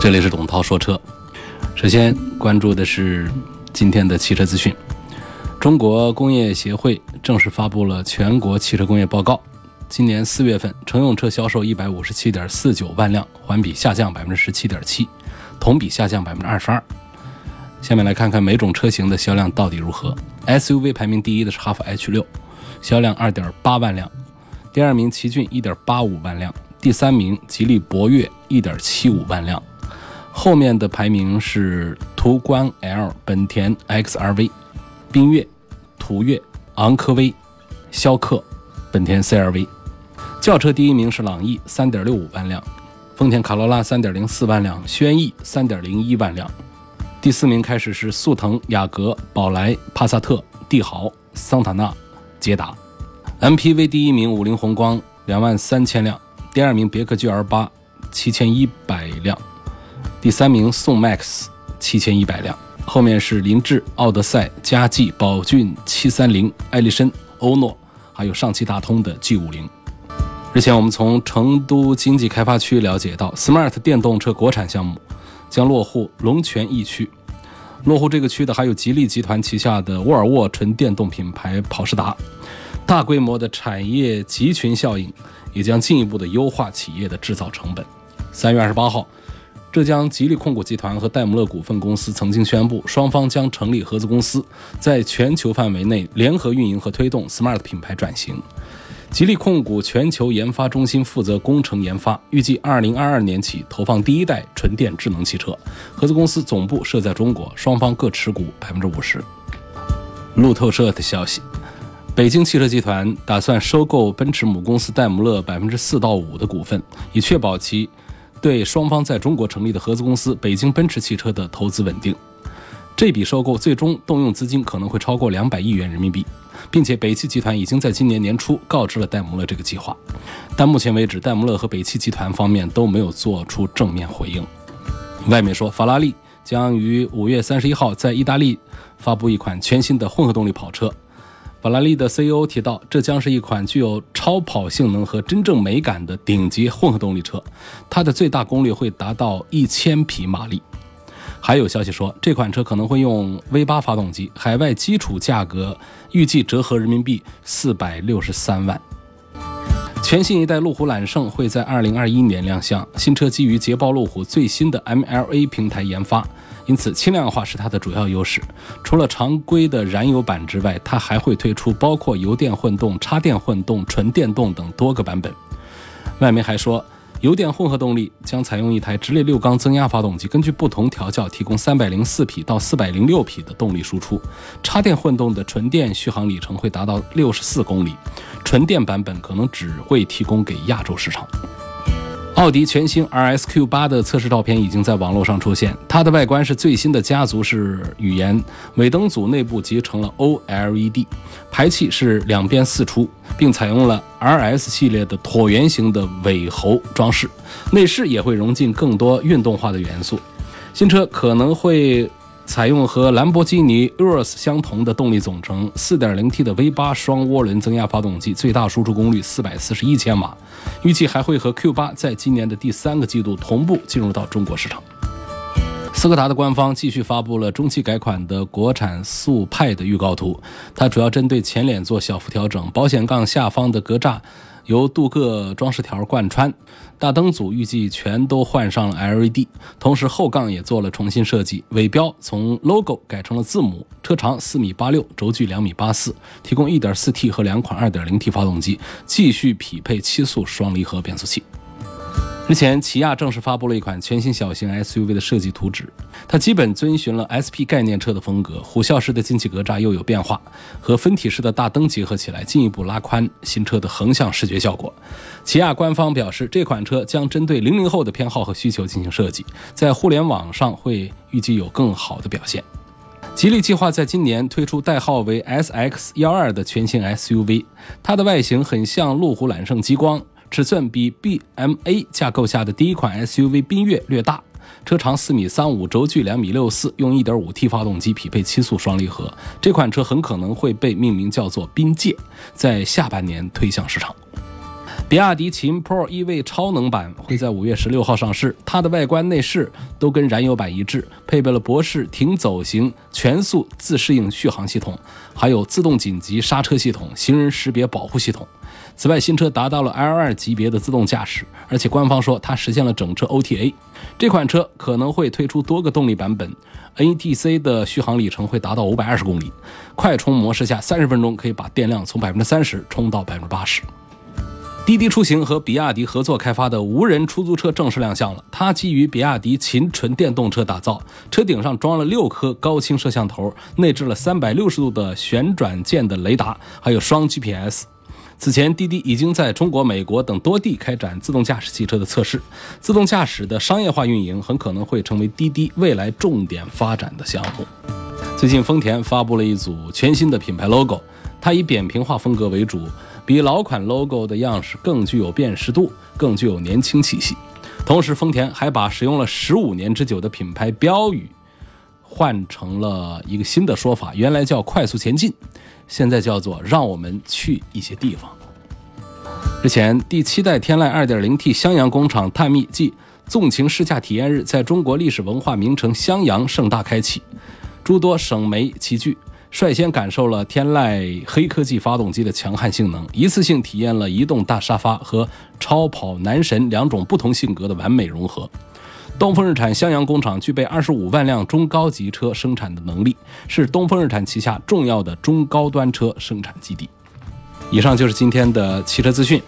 这里是董涛说车。首先关注的是今天的汽车资讯。中国工业协会正式发布了全国汽车工业报告。今年四月份，乘用车销售一百五十七点四九万辆，环比下降百分之十七点七，同比下降百分之二十二。下面来看看每种车型的销量到底如何。SUV 排名第一的是哈弗 H 六，销量二点八万辆；第二名奇骏一点八五万辆；第三名吉利博越一点七五万辆。后面的排名是途观 L、本田 XRV、缤越、途岳、昂科威、逍客、本田 CRV。轿车第一名是朗逸，三点六五万辆；丰田卡罗拉三点零四万辆；轩逸三点零一万辆。第四名开始是速腾、雅阁、宝来、帕萨特、帝豪、桑塔纳、捷达。MPV 第一名五菱宏光两万三千辆，第二名别克 GL 八七千一百辆。第三名宋 MAX 七千一百辆，后面是凌志、奥德赛、嘉际、宝骏七三零、艾力绅、欧诺，还有上汽大通的 G 五零。日前，我们从成都经济开发区了解到，Smart 电动车国产项目将落户龙泉驿区。落户这个区的还有吉利集团旗下的沃尔沃纯电动品牌跑士达。大规模的产业集群效应也将进一步的优化企业的制造成本。三月二十八号。浙江吉利控股集团和戴姆勒股份公司曾经宣布，双方将成立合资公司，在全球范围内联合运营和推动 Smart 品牌转型。吉利控股全球研发中心负责工程研发，预计2022年起投放第一代纯电智能汽车。合资公司总部设在中国，双方各持股百分之五十。路透社的消息，北京汽车集团打算收购奔驰母公司戴姆勒百分之四到五的股份，以确保其。对双方在中国成立的合资公司北京奔驰汽车的投资稳定，这笔收购最终动用资金可能会超过两百亿元人民币，并且北汽集团已经在今年年初告知了戴姆勒这个计划，但目前为止，戴姆勒和北汽集团方面都没有做出正面回应。外面说，法拉利将于五月三十一号在意大利发布一款全新的混合动力跑车。法拉利的 CEO 提到，这将是一款具有超跑性能和真正美感的顶级混合动力车，它的最大功率会达到一千匹马力。还有消息说，这款车可能会用 V8 发动机，海外基础价格预计折合人民币四百六十三万。全新一代路虎揽胜会在二零二一年亮相，新车基于捷豹路虎最新的 MLA 平台研发。因此，轻量化是它的主要优势。除了常规的燃油版之外，它还会推出包括油电混动、插电混动、纯电动等多个版本。外媒还说，油电混合动力将采用一台直列六缸增压发动机，根据不同调教提供三百零四匹到四百零六匹的动力输出。插电混动的纯电续航里程会达到六十四公里，纯电版本可能只会提供给亚洲市场。奥迪全新 RSQ 八的测试照片已经在网络上出现，它的外观是最新的家族式语言，尾灯组内部集成了 OLED，排气是两边四出，并采用了 RS 系列的椭圆形的尾喉装饰，内饰也会融进更多运动化的元素。新车可能会。采用和兰博基尼 Urus 相同的动力总成，4.0T 的 V8 双涡轮增压发动机，最大输出功率441千瓦，预计还会和 Q8 在今年的第三个季度同步进入到中国市场。斯柯达的官方继续发布了中期改款的国产速派的预告图，它主要针对前脸做小幅调整，保险杠下方的格栅。由镀铬装饰条贯穿，大灯组预计全都换上了 LED，同时后杠也做了重新设计，尾标从 logo 改成了字母，车长四米八六，轴距两米八四，提供 1.4T 和两款 2.0T 发动机，继续匹配七速双离合变速器。日前，起亚正式发布了一款全新小型 SUV 的设计图纸，它基本遵循了 SP 概念车的风格，虎啸式的进气格栅又有变化，和分体式的大灯结合起来，进一步拉宽新车的横向视觉效果。起亚官方表示，这款车将针对零零后的偏好和需求进行设计，在互联网上会预计有更好的表现。吉利计划在今年推出代号为 SX 幺二的全新 SUV，它的外形很像路虎揽胜极光。尺寸比 BMA 架构下的第一款 SUV 缤越略大，车长四米三五，轴距两米六四，用 1.5T 发动机匹配七速双离合。这款车很可能会被命名叫做缤界，在下半年推向市场。比亚迪秦 Pro EV 超能版会在五月十六号上市，它的外观内饰都跟燃油版一致，配备了博世停走型全速自适应续航系统，还有自动紧急刹车系统、行人识别保护系统。此外，新车达到了 L2 级别的自动驾驶，而且官方说它实现了整车 OTA。这款车可能会推出多个动力版本，NTC 的续航里程会达到五百二十公里，快充模式下三十分钟可以把电量从百分之三十充到百分之八十。滴滴出行和比亚迪合作开发的无人出租车正式亮相了，它基于比亚迪秦纯电动车打造，车顶上装了六颗高清摄像头，内置了三百六十度的旋转键的雷达，还有双 GPS。此前，滴滴已经在中国、美国等多地开展自动驾驶汽车的测试。自动驾驶的商业化运营很可能会成为滴滴未来重点发展的项目。最近，丰田发布了一组全新的品牌 logo，它以扁平化风格为主，比老款 logo 的样式更具有辨识度，更具有年轻气息。同时，丰田还把使用了十五年之久的品牌标语换成了一个新的说法，原来叫“快速前进”。现在叫做让我们去一些地方。日前，第七代天籁 2.0T 襄阳工厂探秘暨纵情试驾体验日在中国历史文化名城襄阳盛大开启，诸多省媒齐聚，率先感受了天籁黑科技发动机的强悍性能，一次性体验了移动大沙发和超跑男神两种不同性格的完美融合。东风日产襄阳工厂具备二十五万辆中高级车生产的能力，是东风日产旗下重要的中高端车生产基地。以上就是今天的汽车资讯。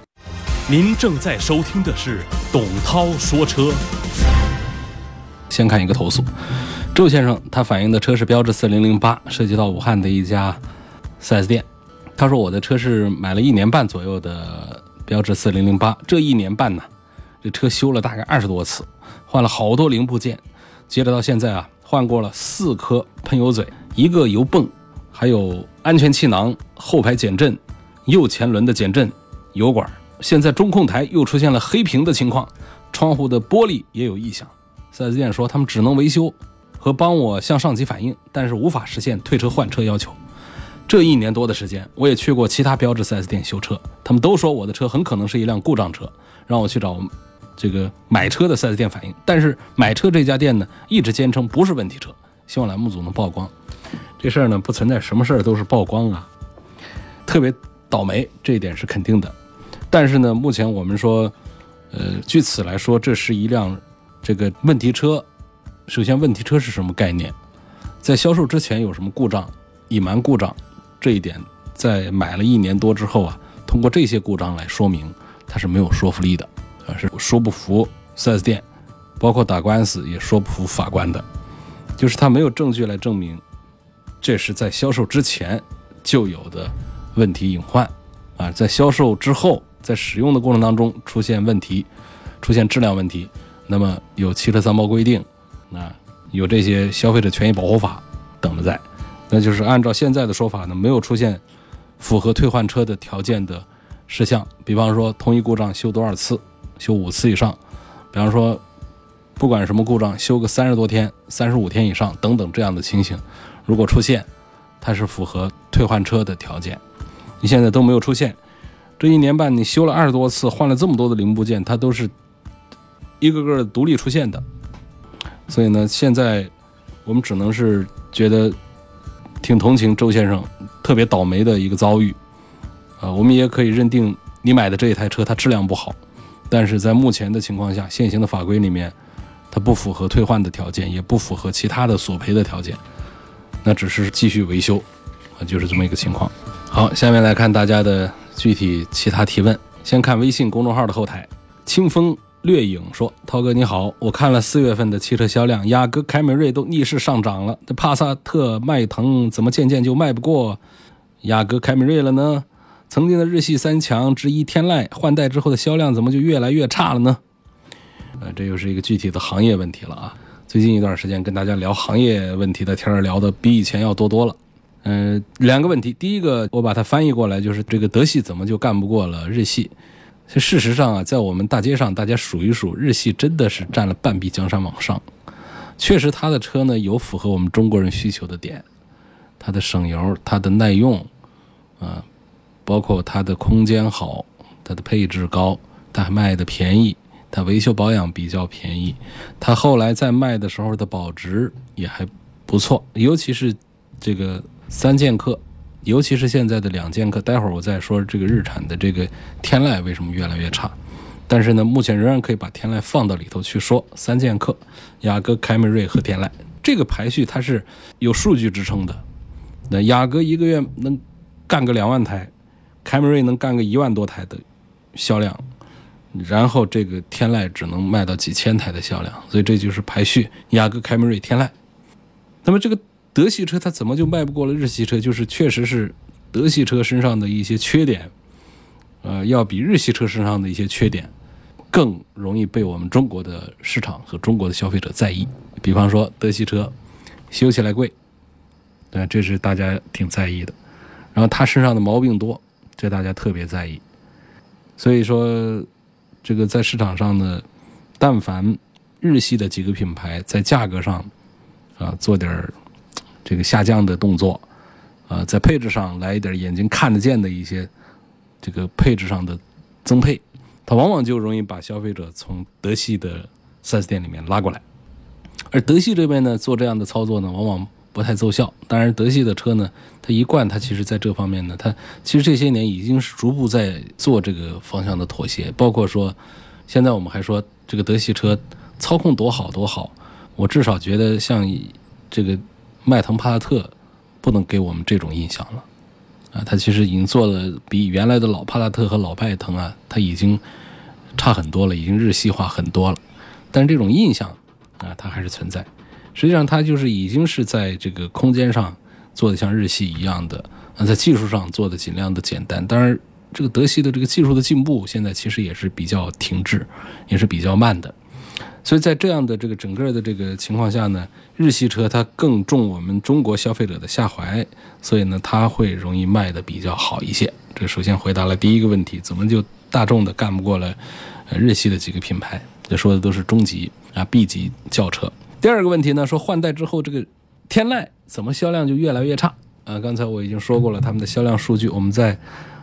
您正在收听的是董涛说车。先看一个投诉，周先生他反映的车是标致四零零八，涉及到武汉的一家 4S 店。他说我的车是买了一年半左右的标致四零零八，这一年半呢，这车修了大概二十多次。换了好多零部件，接着到现在啊，换过了四颗喷油嘴，一个油泵，还有安全气囊、后排减震、右前轮的减震、油管。现在中控台又出现了黑屏的情况，窗户的玻璃也有异响。四 S 店说他们只能维修和帮我向上级反映，但是无法实现退车换车要求。这一年多的时间，我也去过其他标致 4S 店修车，他们都说我的车很可能是一辆故障车，让我去找。这个买车的 4S 店反映，但是买车这家店呢一直坚称不是问题车，希望栏目组能曝光。这事儿呢不存在什么事儿都是曝光啊，特别倒霉这一点是肯定的，但是呢目前我们说，呃，据此来说这是一辆这个问题车，首先问题车是什么概念，在销售之前有什么故障，隐瞒故障这一点，在买了一年多之后啊，通过这些故障来说明它是没有说服力的。啊，是说不服 4S 店，包括打官司也说不服法官的，就是他没有证据来证明这是在销售之前就有的问题隐患啊，在销售之后，在使用的过程当中出现问题，出现质量问题，那么有汽车三包规定，啊，有这些消费者权益保护法等着在，那就是按照现在的说法呢，没有出现符合退换车的条件的事项，比方说同一故障修多少次。修五次以上，比方说，不管什么故障，修个三十多天、三十五天以上等等这样的情形，如果出现，它是符合退换车的条件。你现在都没有出现，这一年半你修了二十多次，换了这么多的零部件，它都是一个个独立出现的。所以呢，现在我们只能是觉得挺同情周先生特别倒霉的一个遭遇啊。我们也可以认定你买的这一台车它质量不好。但是在目前的情况下，现行的法规里面，它不符合退换的条件，也不符合其他的索赔的条件，那只是继续维修，啊，就是这么一个情况。好，下面来看大家的具体其他提问。先看微信公众号的后台，清风掠影说：“涛哥你好，我看了四月份的汽车销量，雅阁、凯美瑞都逆势上涨了，这帕萨特、迈腾怎么渐渐就迈不过雅阁、凯美瑞了呢？曾经的日系三强之一天籁换代之后的销量怎么就越来越差了呢？”呃，这又是一个具体的行业问题了啊。最近一段时间跟大家聊行业问题的天儿聊的比以前要多多了。嗯，两个问题，第一个我把它翻译过来就是这个德系怎么就干不过了日系？这事实上啊，在我们大街上，大家数一数，日系真的是占了半壁江山往上。确实，它的车呢有符合我们中国人需求的点，它的省油，它的耐用，啊，包括它的空间好，它的配置高，它还卖的便宜，它维修保养比较便宜，它后来在卖的时候的保值也还不错，尤其是这个三剑客。尤其是现在的两剑客，待会儿我再说这个日产的这个天籁为什么越来越差。但是呢，目前仍然可以把天籁放到里头去说。三剑客、雅阁、凯美瑞和天籁这个排序它是有数据支撑的。那雅阁一个月能干个两万台，凯美瑞能干个一万多台的销量，然后这个天籁只能卖到几千台的销量，所以这就是排序：雅阁、凯美瑞、天籁。那么这个。德系车它怎么就卖不过了日系车？就是确实是德系车身上的一些缺点，呃，要比日系车身上的一些缺点更容易被我们中国的市场和中国的消费者在意。比方说，德系车修起来贵，对，这是大家挺在意的。然后它身上的毛病多，这大家特别在意。所以说，这个在市场上呢，但凡日系的几个品牌在价格上啊做点。这个下降的动作，啊，在配置上来一点眼睛看得见的一些这个配置上的增配，它往往就容易把消费者从德系的 4S 店里面拉过来。而德系这边呢，做这样的操作呢，往往不太奏效。当然，德系的车呢，它一贯它其实在这方面呢，它其实这些年已经是逐步在做这个方向的妥协。包括说，现在我们还说这个德系车操控多好多好，我至少觉得像这个。迈腾、帕萨特不能给我们这种印象了，啊，它其实已经做的比原来的老帕萨特和老迈腾啊，它已经差很多了，已经日系化很多了。但是这种印象啊，它还是存在。实际上，它就是已经是在这个空间上做的像日系一样的，啊，在技术上做的尽量的简单。当然，这个德系的这个技术的进步，现在其实也是比较停滞，也是比较慢的。所以在这样的这个整个的这个情况下呢，日系车它更重我们中国消费者的下怀，所以呢，它会容易卖的比较好一些。这首先回答了第一个问题，怎么就大众的干不过了日系的几个品牌？这说的都是中级啊 B 级轿车。第二个问题呢，说换代之后这个天籁怎么销量就越来越差？啊，刚才我已经说过了，他们的销量数据，我们再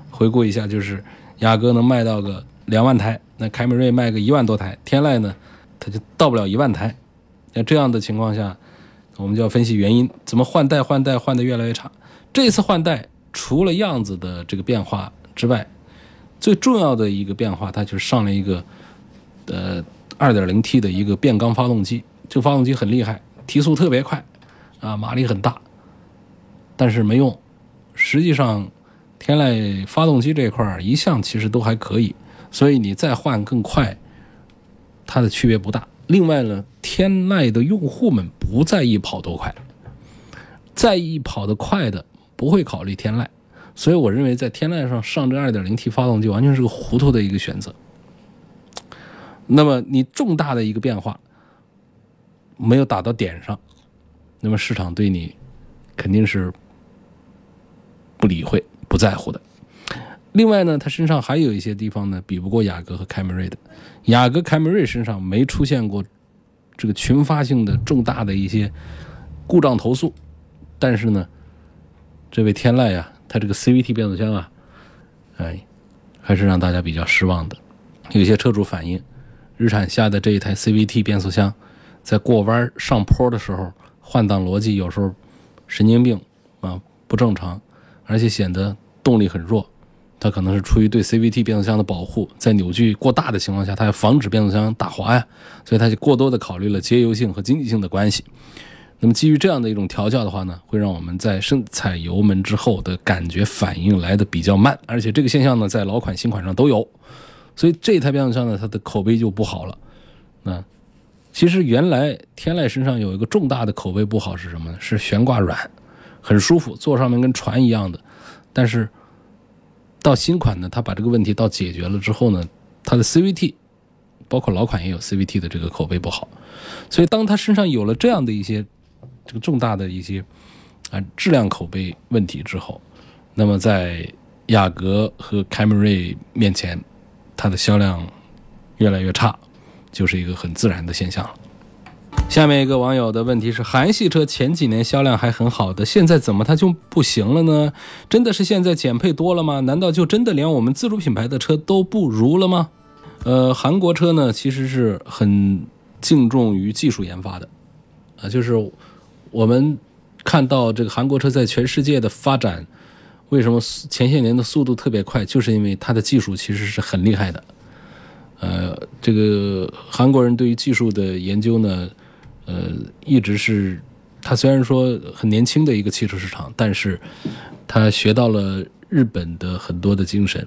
回顾一下，就是雅阁能卖到个两万台，那凯美瑞卖个一万多台，天籁呢？它就到不了一万台，那这样的情况下，我们就要分析原因，怎么换代换代换的越来越差？这次换代除了样子的这个变化之外，最重要的一个变化，它就是上了一个呃 2.0T 的一个变缸发动机，这个发动机很厉害，提速特别快，啊马力很大，但是没用。实际上，天籁发动机这块一向其实都还可以，所以你再换更快。它的区别不大。另外呢，天籁的用户们不在意跑多快，在意跑得快的不会考虑天籁，所以我认为在天籁上上这 2.0T 发动机完全是个糊涂的一个选择。那么你重大的一个变化没有打到点上，那么市场对你肯定是不理会、不在乎的。另外呢，它身上还有一些地方呢，比不过雅阁和凯美瑞的。雅阁、凯美瑞身上没出现过这个群发性的重大的一些故障投诉，但是呢，这位天籁啊，它这个 CVT 变速箱啊，哎，还是让大家比较失望的。有些车主反映，日产下的这一台 CVT 变速箱，在过弯上坡的时候，换挡逻辑有时候神经病啊，不正常，而且显得动力很弱。它可能是出于对 CVT 变速箱的保护，在扭矩过大的情况下，它要防止变速箱打滑呀，所以它就过多的考虑了节油性和经济性的关系。那么基于这样的一种调教的话呢，会让我们在深踩油门之后的感觉反应来的比较慢，而且这个现象呢，在老款新款上都有。所以这台变速箱呢，它的口碑就不好了。那其实原来天籁身上有一个重大的口碑不好是什么呢？是悬挂软，很舒服，坐上面跟船一样的。但是到新款呢，它把这个问题到解决了之后呢，它的 CVT，包括老款也有 CVT 的这个口碑不好。所以当它身上有了这样的一些这个重大的一些啊质量口碑问题之后，那么在雅阁和凯美瑞面前，它的销量越来越差，就是一个很自然的现象了。下面一个网友的问题是：韩系车前几年销量还很好的，现在怎么它就不行了呢？真的是现在减配多了吗？难道就真的连我们自主品牌的车都不如了吗？呃，韩国车呢，其实是很敬重于技术研发的，啊，就是我们看到这个韩国车在全世界的发展，为什么前些年的速度特别快，就是因为它的技术其实是很厉害的。呃，这个韩国人对于技术的研究呢，呃，一直是他虽然说很年轻的一个汽车市场，但是他学到了日本的很多的精神，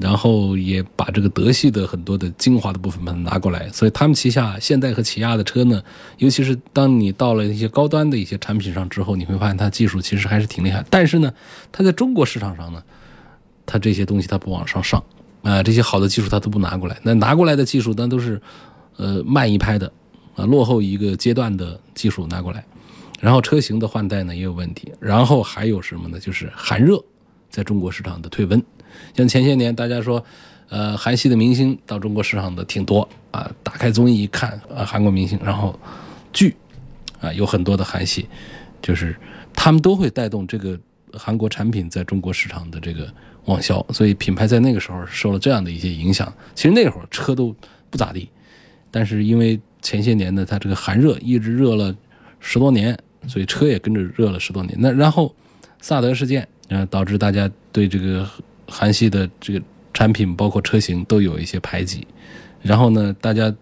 然后也把这个德系的很多的精华的部分把它拿过来，所以他们旗下现代和起亚的车呢，尤其是当你到了一些高端的一些产品上之后，你会发现它技术其实还是挺厉害，但是呢，它在中国市场上呢，它这些东西它不往上上。啊，这些好的技术他都不拿过来，那拿过来的技术那都是，呃，慢一拍的，啊，落后一个阶段的技术拿过来，然后车型的换代呢也有问题，然后还有什么呢？就是寒热在中国市场的退温，像前些年大家说，呃，韩系的明星到中国市场的挺多啊，打开综艺一看，啊，韩国明星，然后剧，啊，有很多的韩系，就是他们都会带动这个韩国产品在中国市场的这个。网销，所以品牌在那个时候受了这样的一些影响。其实那会儿车都不咋地，但是因为前些年呢，它这个寒热一直热了十多年，所以车也跟着热了十多年。那然后萨德事件，呃，导致大家对这个韩系的这个产品，包括车型都有一些排挤。然后呢，大家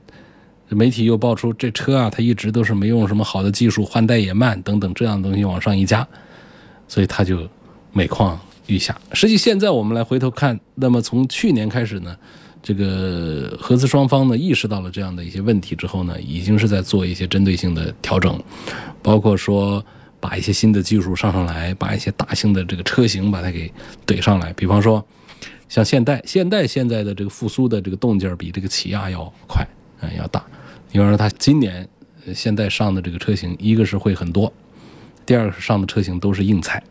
媒体又爆出这车啊，它一直都是没用什么好的技术，换代也慢等等这样的东西往上一加，所以它就每况。预下，实际现在我们来回头看，那么从去年开始呢，这个合资双方呢意识到了这样的一些问题之后呢，已经是在做一些针对性的调整，包括说把一些新的技术上上来，把一些大型的这个车型把它给怼上来。比方说，像现代，现代现在的这个复苏的这个动静比这个起亚要快，嗯，要大。比方说，它今年现代上的这个车型，一个是会很多，第二个是上的车型都是硬菜。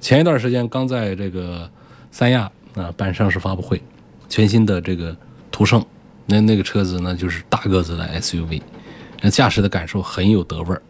前一段时间刚在这个三亚啊办上市发布会，全新的这个途胜，那那个车子呢就是大个子的 SUV，那驾驶的感受很有德味儿，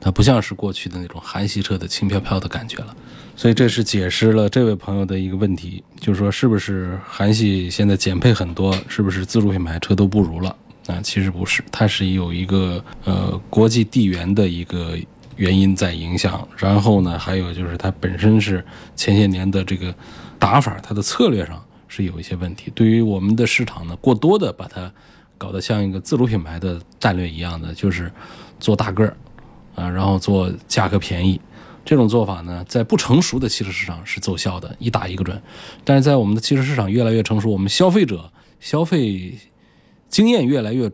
它不像是过去的那种韩系车的轻飘飘的感觉了，所以这是解释了这位朋友的一个问题，就是说是不是韩系现在减配很多，是不是自主品牌车都不如了？啊，其实不是，它是有一个呃国际地缘的一个。原因在影响，然后呢，还有就是它本身是前些年的这个打法，它的策略上是有一些问题。对于我们的市场呢，过多的把它搞得像一个自主品牌的战略一样的，就是做大个儿啊，然后做价格便宜，这种做法呢，在不成熟的汽车市场是奏效的，一打一个准。但是在我们的汽车市场越来越成熟，我们消费者消费经验越来越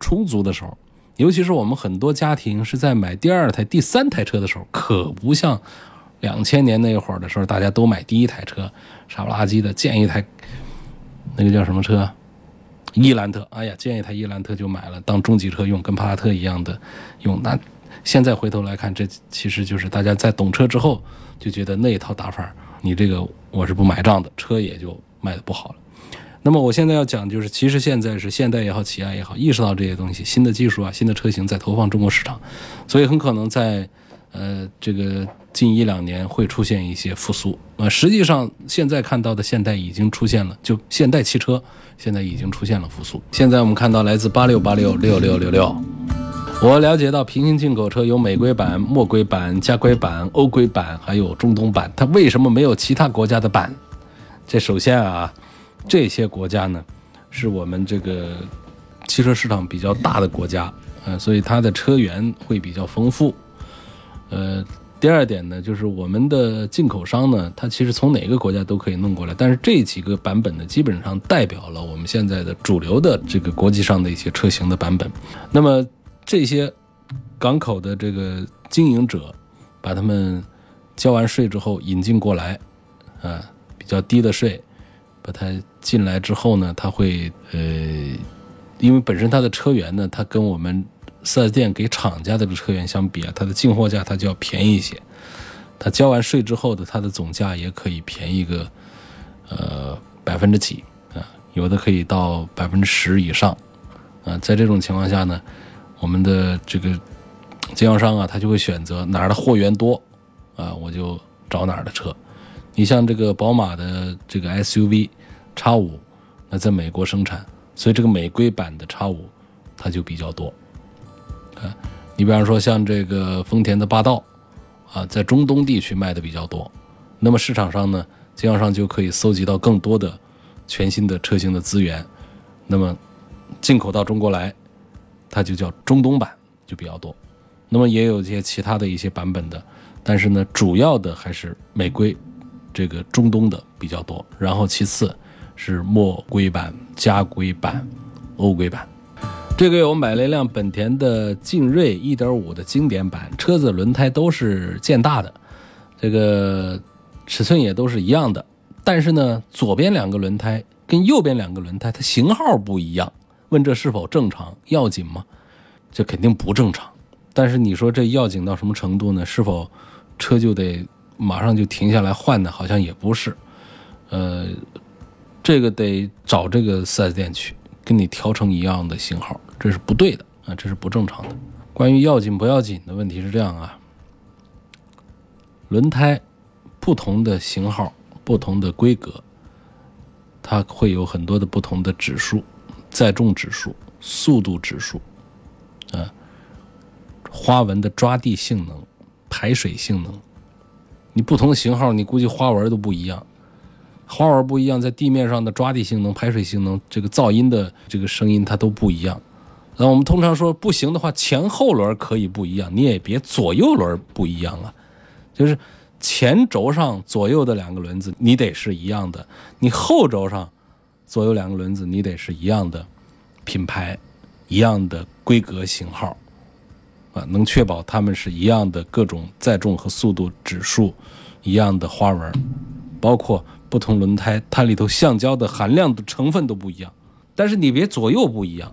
充足的时候。尤其是我们很多家庭是在买第二台、第三台车的时候，可不像两千年那会儿的时候，大家都买第一台车，傻不拉几的建一台，那个叫什么车？伊兰特。哎呀，建一台伊兰特就买了当中级车用，跟帕萨特一样的用。那现在回头来看，这其实就是大家在懂车之后就觉得那一套打法，你这个我是不买账的，车也就卖的不好了。那么我现在要讲，就是其实现在是现代也好，起亚也好，意识到这些东西，新的技术啊，新的车型在投放中国市场，所以很可能在呃这个近一两年会出现一些复苏啊。实际上现在看到的现代已经出现了，就现代汽车现在已经出现了复苏。现在我们看到来自八六八六六六六六，我了解到平行进口车有美规版、墨规版、加规版、欧规版，还有中东版，它为什么没有其他国家的版？这首先啊。这些国家呢，是我们这个汽车市场比较大的国家，呃，所以它的车源会比较丰富，呃，第二点呢，就是我们的进口商呢，它其实从哪个国家都可以弄过来，但是这几个版本呢，基本上代表了我们现在的主流的这个国际上的一些车型的版本。那么这些港口的这个经营者，把他们交完税之后引进过来，啊，比较低的税，把它进来之后呢，他会呃，因为本身它的车源呢，它跟我们。四 S 店给厂家的这个车源相比啊，它的进货价它就要便宜一些。它交完税之后的它的总价也可以便宜个呃百分之几啊，有的可以到百分之十以上啊。在这种情况下呢，我们的这个经销商啊，他就会选择哪儿的货源多啊，我就找哪儿的车。你像这个宝马的这个 SUV 叉五，那在美国生产，所以这个美规版的叉五它就比较多。啊，你比方说像这个丰田的霸道，啊，在中东地区卖的比较多，那么市场上呢，经销商就可以搜集到更多的全新的车型的资源，那么进口到中国来，它就叫中东版就比较多，那么也有一些其他的一些版本的，但是呢，主要的还是美规这个中东的比较多，然后其次是墨规版、加规版、欧规版。这个月我买了一辆本田的劲锐1.5的经典版，车子轮胎都是建大的，这个尺寸也都是一样的，但是呢，左边两个轮胎跟右边两个轮胎它型号不一样。问这是否正常？要紧吗？这肯定不正常。但是你说这要紧到什么程度呢？是否车就得马上就停下来换呢？好像也不是。呃，这个得找这个 4S 店去，跟你调成一样的型号。这是不对的啊，这是不正常的。关于要紧不要紧的问题是这样啊，轮胎不同的型号、不同的规格，它会有很多的不同的指数，载重指数、速度指数，啊，花纹的抓地性能、排水性能，你不同的型号，你估计花纹都不一样。花纹不一样，在地面上的抓地性能、排水性能，这个噪音的这个声音它都不一样。那我们通常说不行的话，前后轮可以不一样，你也别左右轮不一样啊。就是前轴上左右的两个轮子你得是一样的，你后轴上左右两个轮子你得是一样的品牌、一样的规格型号啊，能确保它们是一样的各种载重和速度指数，一样的花纹，包括不同轮胎它里头橡胶的含量的成分都不一样，但是你别左右不一样。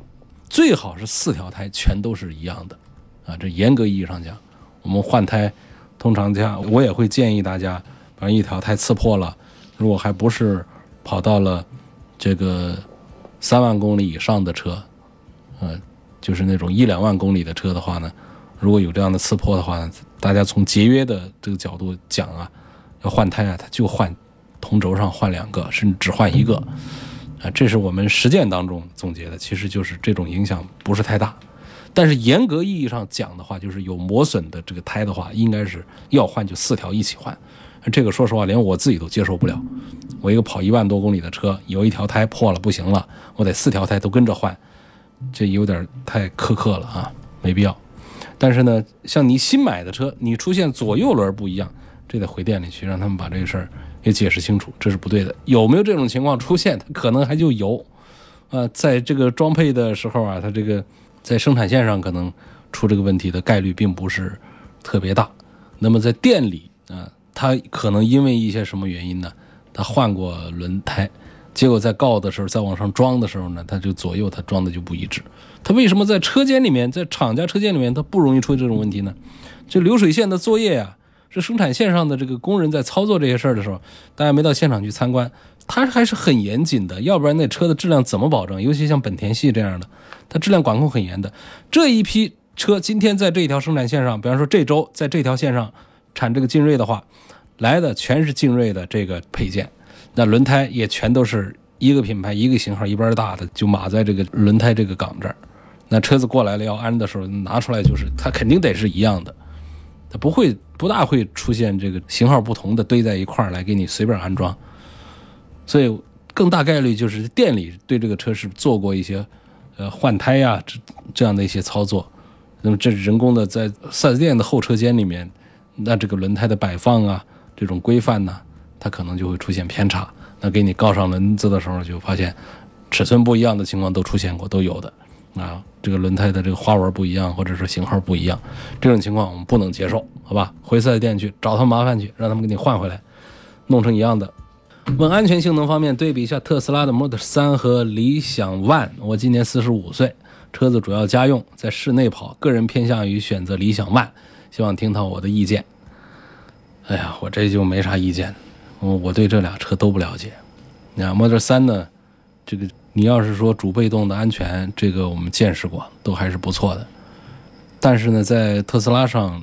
最好是四条胎全都是一样的，啊，这严格意义上讲，我们换胎，通常这样，我也会建议大家，把一条胎刺破了，如果还不是跑到了这个三万公里以上的车，呃，就是那种一两万公里的车的话呢，如果有这样的刺破的话，大家从节约的这个角度讲啊，要换胎啊，它就换同轴上换两个，甚至只换一个。啊，这是我们实践当中总结的，其实就是这种影响不是太大，但是严格意义上讲的话，就是有磨损的这个胎的话，应该是要换就四条一起换。这个说实话，连我自己都接受不了。我一个跑一万多公里的车，有一条胎破了不行了，我得四条胎都跟着换，这有点太苛刻了啊，没必要。但是呢，像你新买的车，你出现左右轮不一样，这得回店里去让他们把这个事儿。也解释清楚，这是不对的。有没有这种情况出现？它可能还就有，呃，在这个装配的时候啊，它这个在生产线上可能出这个问题的概率并不是特别大。那么在店里啊，它可能因为一些什么原因呢？它换过轮胎，结果在告的时候，再往上装的时候呢，它就左右它装的就不一致。它为什么在车间里面，在厂家车间里面，它不容易出这种问题呢？这流水线的作业呀。这生产线上的这个工人在操作这些事儿的时候，大家没到现场去参观，他还是很严谨的，要不然那车的质量怎么保证？尤其像本田系这样的，它质量管控很严的。这一批车今天在这一条生产线上，比方说这周在这条线上产这个劲锐的话，来的全是劲锐的这个配件，那轮胎也全都是一个品牌一个型号一般大的，就码在这个轮胎这个岗这儿。那车子过来了要安的时候，拿出来就是它肯定得是一样的。它不会不大会出现这个型号不同的堆在一块儿来给你随便安装，所以更大概率就是店里对这个车是做过一些呃换胎呀这这样的一些操作，那么这是人工的在四 S 店的后车间里面那这个轮胎的摆放啊，这种规范呢，它可能就会出现偏差。那给你告上轮子的时候，就发现尺寸不一样的情况都出现过，都有的。啊。这个轮胎的这个花纹不一样，或者是型号不一样，这种情况我们不能接受，好吧？回四 S 店去找他麻烦去，让他们给你换回来，弄成一样的。问安全性能方面，对比一下特斯拉的 Model 3和理想 ONE。我今年四十五岁，车子主要家用，在室内跑，个人偏向于选择理想 ONE，希望听到我的意见。哎呀，我这就没啥意见，我我对这俩车都不了解。那 Model 3呢，这个你要是说主被动的安全，这个我们见识过，都还是不错的。但是呢，在特斯拉上。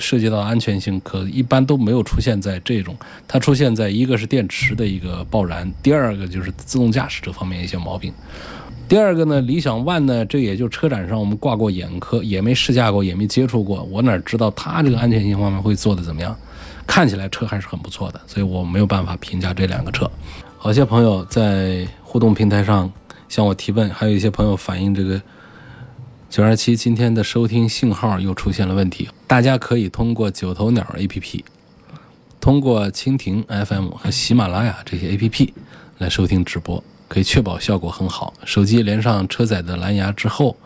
涉及到安全性，可一般都没有出现在这种，它出现在一个是电池的一个爆燃，第二个就是自动驾驶这方面一些毛病。第二个呢，理想 ONE 呢，这也就车展上我们挂过眼科，也没试驾过，也没接触过，我哪知道它这个安全性方面会做的怎么样？看起来车还是很不错的，所以我没有办法评价这两个车。好些朋友在互动平台上向我提问，还有一些朋友反映这个。九二七今天的收听信号又出现了问题，大家可以通过九头鸟 APP，通过蜻蜓 FM 和喜马拉雅这些 APP 来收听直播，可以确保效果很好。手机连上车载的蓝牙之后，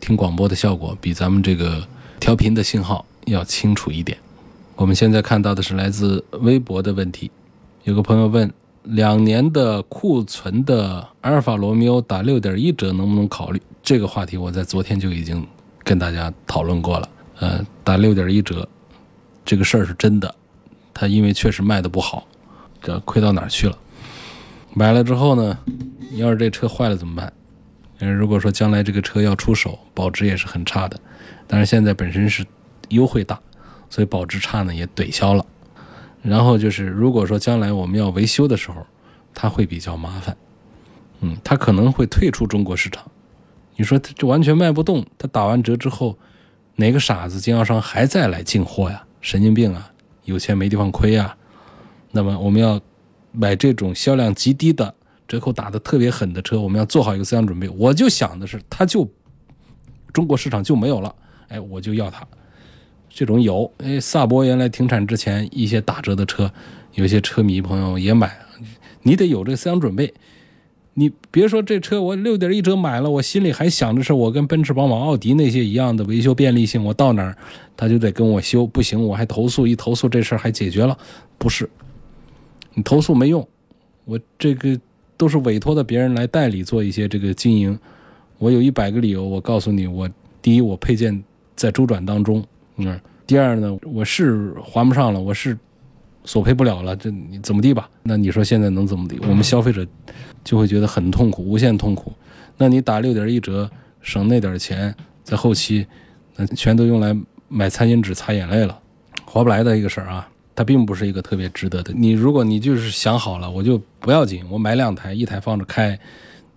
听广播的效果比咱们这个调频的信号要清楚一点。我们现在看到的是来自微博的问题，有个朋友问：两年的库存的阿尔法罗密欧打六点一折能不能考虑？这个话题我在昨天就已经跟大家讨论过了，呃，打六点一折，这个事儿是真的，它因为确实卖的不好，这亏到哪儿去了？买了之后呢，要是这车坏了怎么办？嗯，如果说将来这个车要出手，保值也是很差的，但是现在本身是优惠大，所以保值差呢也怼消了。然后就是如果说将来我们要维修的时候，它会比较麻烦，嗯，它可能会退出中国市场。你说他这完全卖不动，他打完折之后，哪个傻子经销商还在来进货呀？神经病啊！有钱没地方亏啊！那么我们要买这种销量极低的、折扣打的特别狠的车，我们要做好一个思想准备。我就想的是，它就中国市场就没有了，哎，我就要它。这种有，哎，萨博原来停产之前一些打折的车，有些车迷朋友也买，你得有这个思想准备。你别说这车，我六点一折买了，我心里还想着是我跟奔驰、宝马、奥迪那些一样的维修便利性，我到哪儿他就得跟我修，不行我还投诉，一投诉这事儿还解决了，不是？你投诉没用，我这个都是委托的别人来代理做一些这个经营，我有一百个理由，我告诉你，我第一我配件在周转当中，嗯，第二呢，我是还不上了，我是。索赔不了了，这你怎么地吧？那你说现在能怎么地？我们消费者就会觉得很痛苦，无限痛苦。那你打六点一折，省那点钱，在后期，那全都用来买餐巾纸、擦眼泪了，划不来的一个事儿啊！它并不是一个特别值得的。你如果你就是想好了，我就不要紧，我买两台，一台放着开，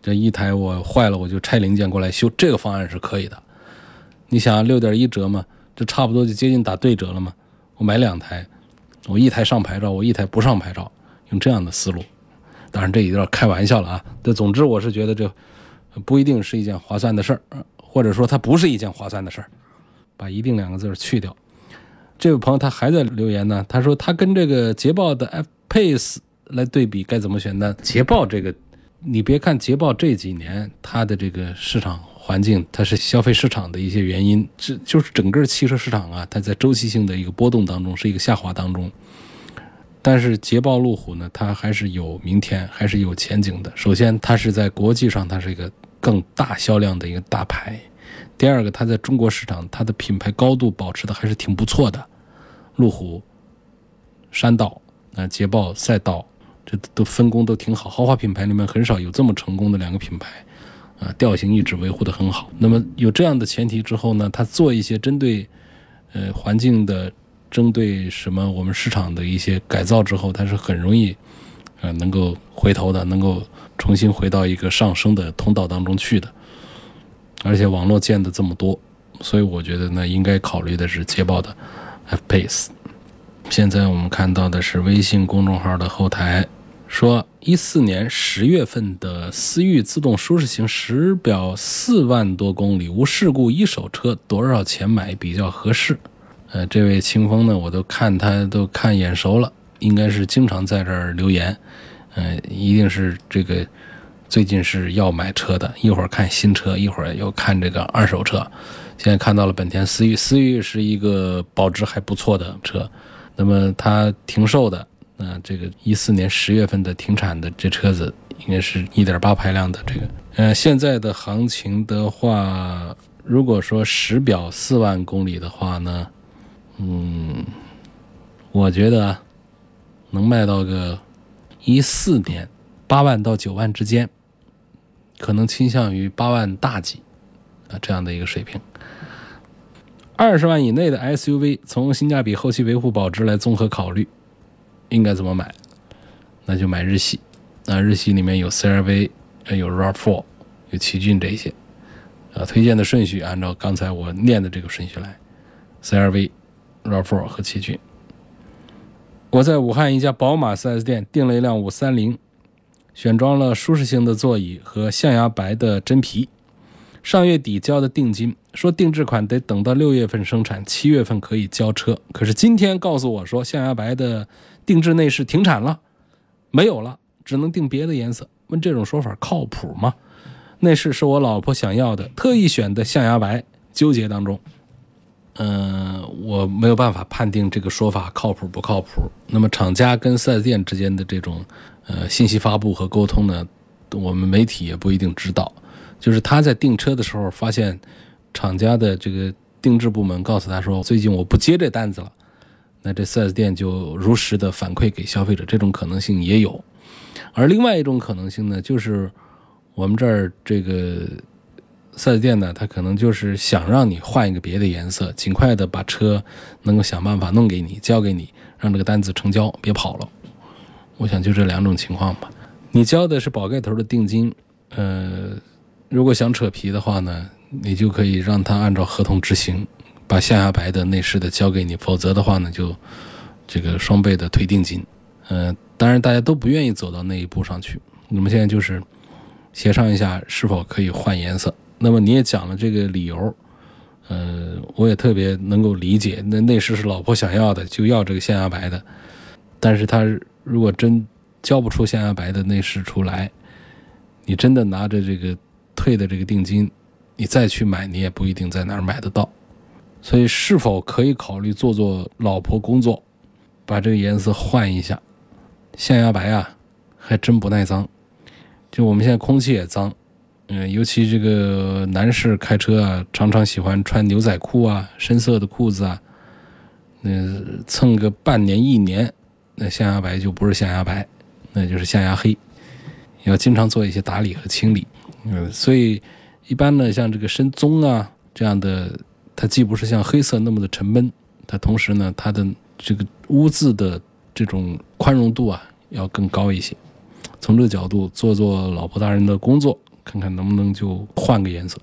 这一台我坏了我就拆零件过来修，这个方案是可以的。你想六点一折嘛，这差不多就接近打对折了嘛。我买两台。我一台上牌照，我一台不上牌照，用这样的思路，当然这有点开玩笑了啊。这总之我是觉得这不一定是一件划算的事儿，或者说它不是一件划算的事儿，把“一定”两个字去掉。这位朋友他还在留言呢，他说他跟这个捷豹的 F Pace 来对比该怎么选呢？捷豹这个，你别看捷豹这几年它的这个市场。环境，它是消费市场的一些原因，这就是整个汽车市场啊，它在周期性的一个波动当中，是一个下滑当中。但是捷豹路虎呢，它还是有明天，还是有前景的。首先，它是在国际上，它是一个更大销量的一个大牌；第二个，它在中国市场，它的品牌高度保持的还是挺不错的。路虎、山道、啊捷豹、赛道，这都分工都挺好。豪华品牌里面很少有这么成功的两个品牌。啊，调性一直维护的很好。那么有这样的前提之后呢，他做一些针对，呃，环境的，针对什么我们市场的一些改造之后，它是很容易，呃，能够回头的，能够重新回到一个上升的通道当中去的。而且网络建的这么多，所以我觉得呢，应该考虑的是捷豹的 F Pace。现在我们看到的是微信公众号的后台。说一四年十月份的思域自动舒适型实表四万多公里无事故一手车多少钱买比较合适？呃，这位清风呢，我都看他都看眼熟了，应该是经常在这儿留言，呃，一定是这个最近是要买车的，一会儿看新车，一会儿又看这个二手车。现在看到了本田思域，思域是一个保值还不错的车，那么它停售的，那这个一四年十月份的停产的这车子，应该是一点八排量的这个，呃，现在的行情的话，如果说实表四万公里的话呢？嗯，我觉得能卖到个一四年八万到九万之间，可能倾向于八万大几啊这样的一个水平。二十万以内的 SUV，从性价比、后期维护、保值来综合考虑，应该怎么买？那就买日系。那日系里面有 CRV，有 RAV4，有奇骏这些。啊，推荐的顺序按照刚才我念的这个顺序来：CRV。RAV4 和奇骏，我在武汉一家宝马 4S 店订了一辆530，选装了舒适性的座椅和象牙白的真皮。上月底交的定金，说定制款得等到六月份生产，七月份可以交车。可是今天告诉我说，象牙白的定制内饰停产了，没有了，只能订别的颜色。问这种说法靠谱吗？内饰是我老婆想要的，特意选的象牙白，纠结当中。嗯，我没有办法判定这个说法靠谱不靠谱。那么厂家跟四 S 店之间的这种呃信息发布和沟通呢，我们媒体也不一定知道。就是他在订车的时候发现厂家的这个定制部门告诉他说，最近我不接这单子了，那这四 S 店就如实的反馈给消费者，这种可能性也有。而另外一种可能性呢，就是我们这儿这个。四 S 店呢，他可能就是想让你换一个别的颜色，尽快的把车能够想办法弄给你，交给你，让这个单子成交，别跑了。我想就这两种情况吧。你交的是宝盖头的定金，呃，如果想扯皮的话呢，你就可以让他按照合同执行，把象牙白的内饰的交给你，否则的话呢，就这个双倍的退定金。呃，当然大家都不愿意走到那一步上去。我们现在就是协商一下是否可以换颜色。那么你也讲了这个理由，呃，我也特别能够理解。那内饰是老婆想要的，就要这个象牙白的。但是他如果真交不出象牙白的内饰出来，你真的拿着这个退的这个定金，你再去买，你也不一定在哪儿买得到。所以，是否可以考虑做做老婆工作，把这个颜色换一下？象牙白啊，还真不耐脏。就我们现在空气也脏。嗯，尤其这个男士开车啊，常常喜欢穿牛仔裤啊，深色的裤子啊，那蹭个半年一年，那象牙白就不是象牙白，那就是象牙黑，要经常做一些打理和清理。嗯，所以一般呢，像这个深棕啊这样的，它既不是像黑色那么的沉闷，它同时呢，它的这个污渍的这种宽容度啊要更高一些。从这个角度做做老婆大人的工作。看看能不能就换个颜色。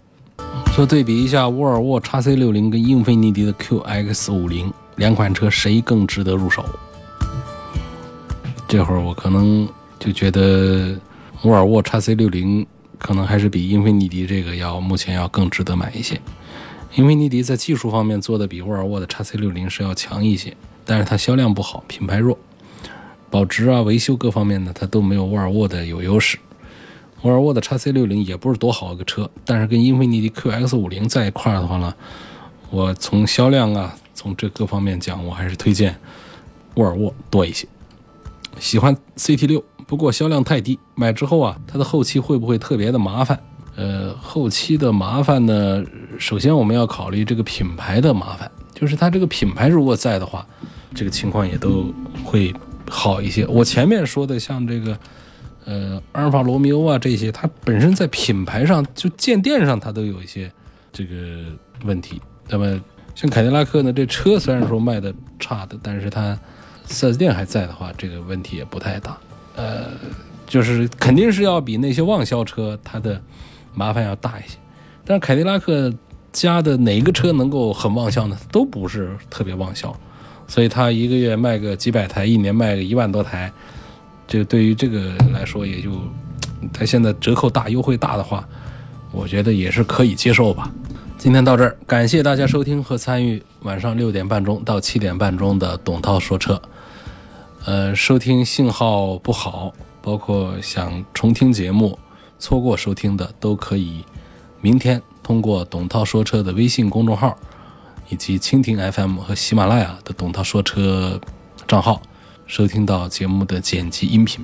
说对比一下沃尔沃 x C 六零跟英菲尼迪的 QX 五零两款车，谁更值得入手？这会儿我可能就觉得沃尔沃 x C 六零可能还是比英菲尼迪这个要目前要更值得买一些。英菲尼迪在技术方面做的比沃尔沃的 x C 六零是要强一些，但是它销量不好，品牌弱，保值啊、维修各方面呢，它都没有沃尔沃的有优势。沃尔沃的 x C 六零也不是多好一个车，但是跟英菲尼迪 QX 五零在一块儿的话呢，我从销量啊，从这各方面讲，我还是推荐沃尔沃多一些。喜欢 CT 六，不过销量太低，买之后啊，它的后期会不会特别的麻烦？呃，后期的麻烦呢，首先我们要考虑这个品牌的麻烦，就是它这个品牌如果在的话，这个情况也都会好一些。我前面说的像这个。呃，阿尔法罗密欧啊，这些它本身在品牌上就建店上，它都有一些这个问题。那么像凯迪拉克呢，这车虽然说卖的差的，但是它四 S 店还在的话，这个问题也不太大。呃，就是肯定是要比那些旺销车它的麻烦要大一些。但是凯迪拉克家的哪一个车能够很旺销呢？都不是特别旺销，所以它一个月卖个几百台，一年卖个一万多台。这对于这个来说，也就它现在折扣大、优惠大的话，我觉得也是可以接受吧。今天到这儿，感谢大家收听和参与晚上六点半钟到七点半钟的董涛说车。呃，收听信号不好，包括想重听节目、错过收听的，都可以明天通过董涛说车的微信公众号，以及蜻蜓 FM 和喜马拉雅的董涛说车账号，收听到节目的剪辑音频。